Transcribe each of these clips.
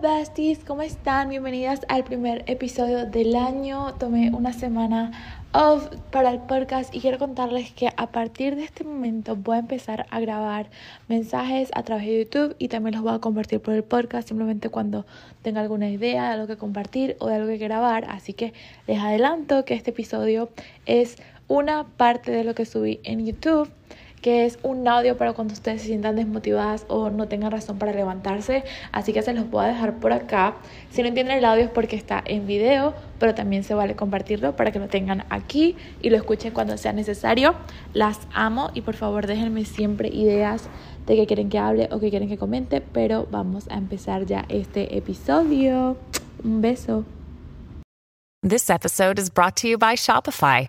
besties, ¿cómo están? Bienvenidas al primer episodio del año. Tomé una semana off para el podcast y quiero contarles que a partir de este momento voy a empezar a grabar mensajes a través de YouTube y también los voy a compartir por el podcast simplemente cuando tenga alguna idea de algo que compartir o de algo que grabar. Así que les adelanto que este episodio es una parte de lo que subí en YouTube que es un audio para cuando ustedes se sientan desmotivadas o no tengan razón para levantarse. Así que se los voy a dejar por acá. Si no entienden el audio es porque está en video, pero también se vale compartirlo para que lo tengan aquí y lo escuchen cuando sea necesario. Las amo y por favor déjenme siempre ideas de qué quieren que hable o qué quieren que comente, pero vamos a empezar ya este episodio. Un beso. This episode is brought to you by Shopify.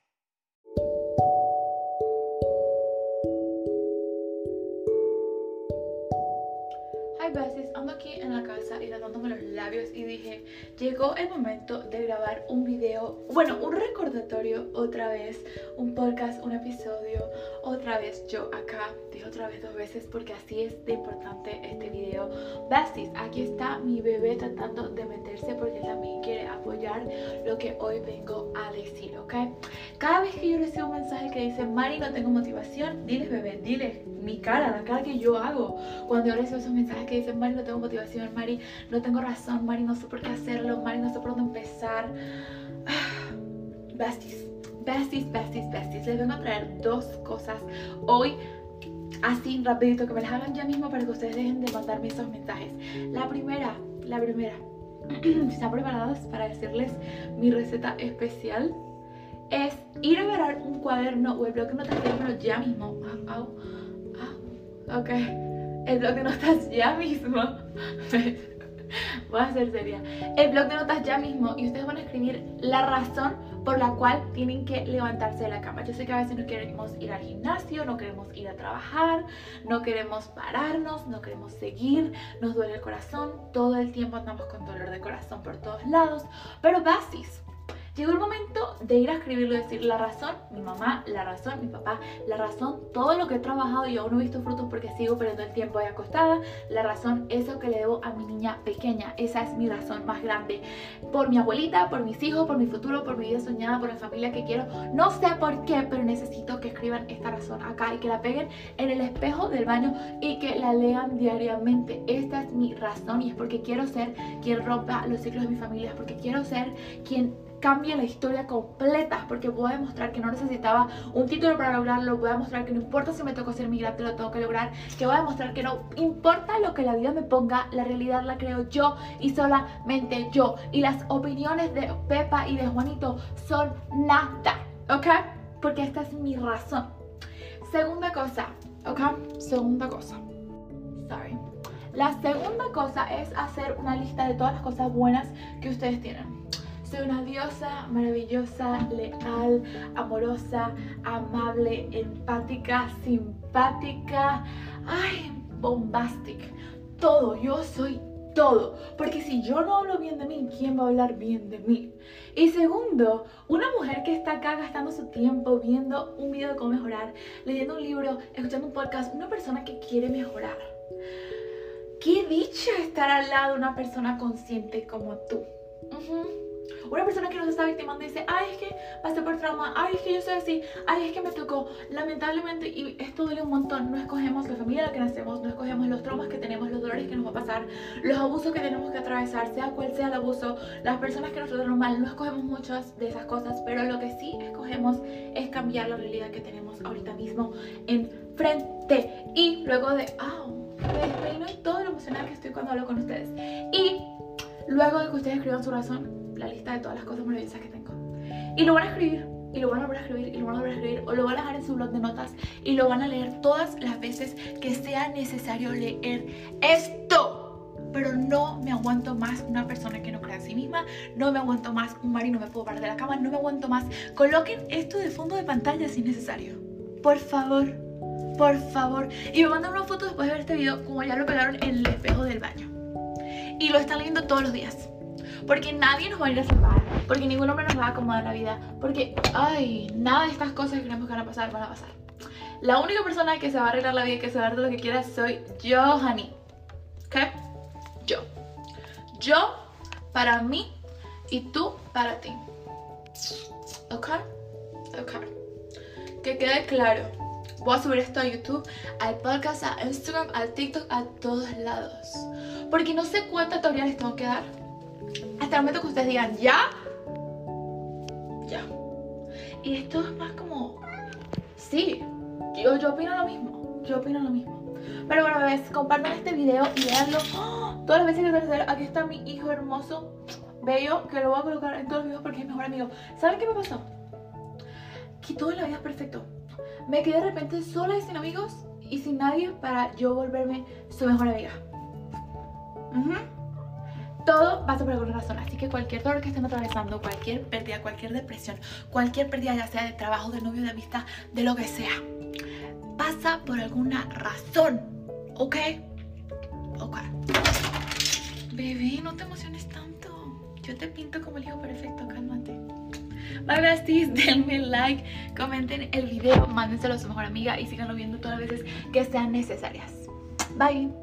Llegó el momento de grabar un video, bueno, un recordatorio otra vez, un podcast, un episodio, otra vez yo acá, dije otra vez dos veces porque así es de importante este video. Besties, aquí está mi bebé tratando de meterse porque también quiere apoyar lo que hoy vengo a decir, ¿ok? Cada vez que yo recibo un mensaje que dice, Mari, no tengo motivación, diles bebé, diles mi cara, la cara que yo hago cuando yo recibo esos mensajes que dicen, Mari, no tengo motivación, Mari, no tengo razón, Mari, no sé por qué hacerlo, Mari, no sé por dónde empezar. Besties, besties, besties, besties. Les vengo a traer dos cosas hoy, así rapidito, que me las hagan ya mismo para que ustedes dejen de mandarme esos mensajes. La primera, la primera, ¿están preparados para decirles mi receta especial? Es ir a agarrar un cuaderno o el bloque de notas, ya mismo. Ok el blog de notas ya mismo. Voy a ser seria. El blog de notas ya mismo y ustedes van a escribir la razón por la cual tienen que levantarse de la cama. Yo sé que a veces no queremos ir al gimnasio, no queremos ir a trabajar, no queremos pararnos, no queremos seguir, nos duele el corazón, todo el tiempo andamos con dolor de corazón por todos lados, pero basis. Llegó el momento de ir a escribirlo y decir la razón, mi mamá, la razón, mi papá, la razón, todo lo que he trabajado y aún no he visto frutos porque sigo perdiendo el tiempo ahí acostada, la razón, eso que le debo a mi niña pequeña, esa es mi razón más grande. Por mi abuelita, por mis hijos, por mi futuro, por mi vida soñada, por la familia que quiero, no sé por qué, pero necesito que escriban esta razón acá y que la peguen en el espejo del baño y que la lean diariamente. Esta es mi razón y es porque quiero ser quien rompa los ciclos de mi familia, porque quiero ser quien cambie la historia completa porque puedo demostrar que no necesitaba un título para lograrlo, voy a demostrar que no importa si me tocó ser migrante, lo tengo que lograr, que voy a demostrar que no importa lo que la vida me ponga, la realidad la creo yo y solamente yo y las opiniones de Pepa y de Juanito son nada, ¿ok? Porque esta es mi razón. Segunda cosa, ¿ok? Segunda cosa. Sorry. La segunda cosa es hacer una lista de todas las cosas buenas que ustedes tienen. Soy una diosa maravillosa, leal, amorosa, amable, empática, simpática, ay, bombastic. Todo, yo soy todo. Porque si yo no hablo bien de mí, ¿quién va a hablar bien de mí? Y segundo, una mujer que está acá gastando su tiempo viendo un video de cómo mejorar, leyendo un libro, escuchando un podcast, una persona que quiere mejorar. Qué dicha estar al lado de una persona consciente como tú. Una persona que nos está victimando dice, ay, es que pasé por trauma, ay, es que yo soy así, ay, es que me tocó. Lamentablemente, y esto duele un montón, no escogemos la familia en la que nacemos, no escogemos los traumas que tenemos, los dolores que nos va a pasar, los abusos que tenemos que atravesar, sea cual sea el abuso, las personas que nos trataron mal, no escogemos muchas de esas cosas, pero lo que sí escogemos es cambiar la realidad que tenemos ahorita mismo enfrente. Y luego de, oh, me despeino y todo lo emocional que estoy cuando hablo con ustedes. Y luego de que ustedes escriban su razón, la lista de todas las cosas maravillosas que tengo. Y lo van a escribir, y lo van a volver a escribir, y lo van a volver a escribir, o lo van a dejar en su blog de notas, y lo van a leer todas las veces que sea necesario leer esto. pero no me aguanto más una persona que no crea en sí misma, no me aguanto más un marido, no me puedo parar de la cama, no me aguanto más. Coloquen esto de fondo de pantalla si es necesario. Por favor, por favor. Y me mandan una foto después de ver este video, como ya lo pegaron en el espejo del baño. Y lo están leyendo todos los días. Porque nadie nos va a ir a salvar. Porque ningún hombre nos va a acomodar la vida. Porque, ay, nada de estas cosas que creemos que van a pasar, van a pasar. La única persona que se va a arreglar la vida y que se va a dar lo que quiera soy yo, honey. ¿Ok? Yo. Yo para mí y tú para ti. ¿Ok? Ok. Que quede claro. Voy a subir esto a YouTube, al podcast, a Instagram, al TikTok, a todos lados. Porque no sé cuántas tutoriales tengo que dar. Hasta el momento que ustedes digan ya. Ya. Y esto es más como. Sí, yo, yo opino lo mismo. Yo opino lo mismo. Pero bueno, bebés, compartan este video y veanlo ¡Oh! todas las veces que hacer. Aquí está mi hijo hermoso, bello, que lo voy a colocar en todos los videos porque es mi mejor amigo. ¿Saben qué me pasó? Que todo en la vida es perfecto. Me quedé de repente sola y sin amigos y sin nadie para yo volverme su mejor amiga. Todo pasa por alguna razón, así que cualquier dolor que estén atravesando, cualquier pérdida, cualquier depresión, cualquier pérdida ya sea de trabajo, de novio, de amistad, de lo que sea, pasa por alguna razón, ¿ok? Ok. Bebé, no te emociones tanto. Yo te pinto como el hijo perfecto, cálmate. Bye besties, denme like, comenten el video, mándenselo a su mejor amiga y síganlo viendo todas las veces que sean necesarias. Bye.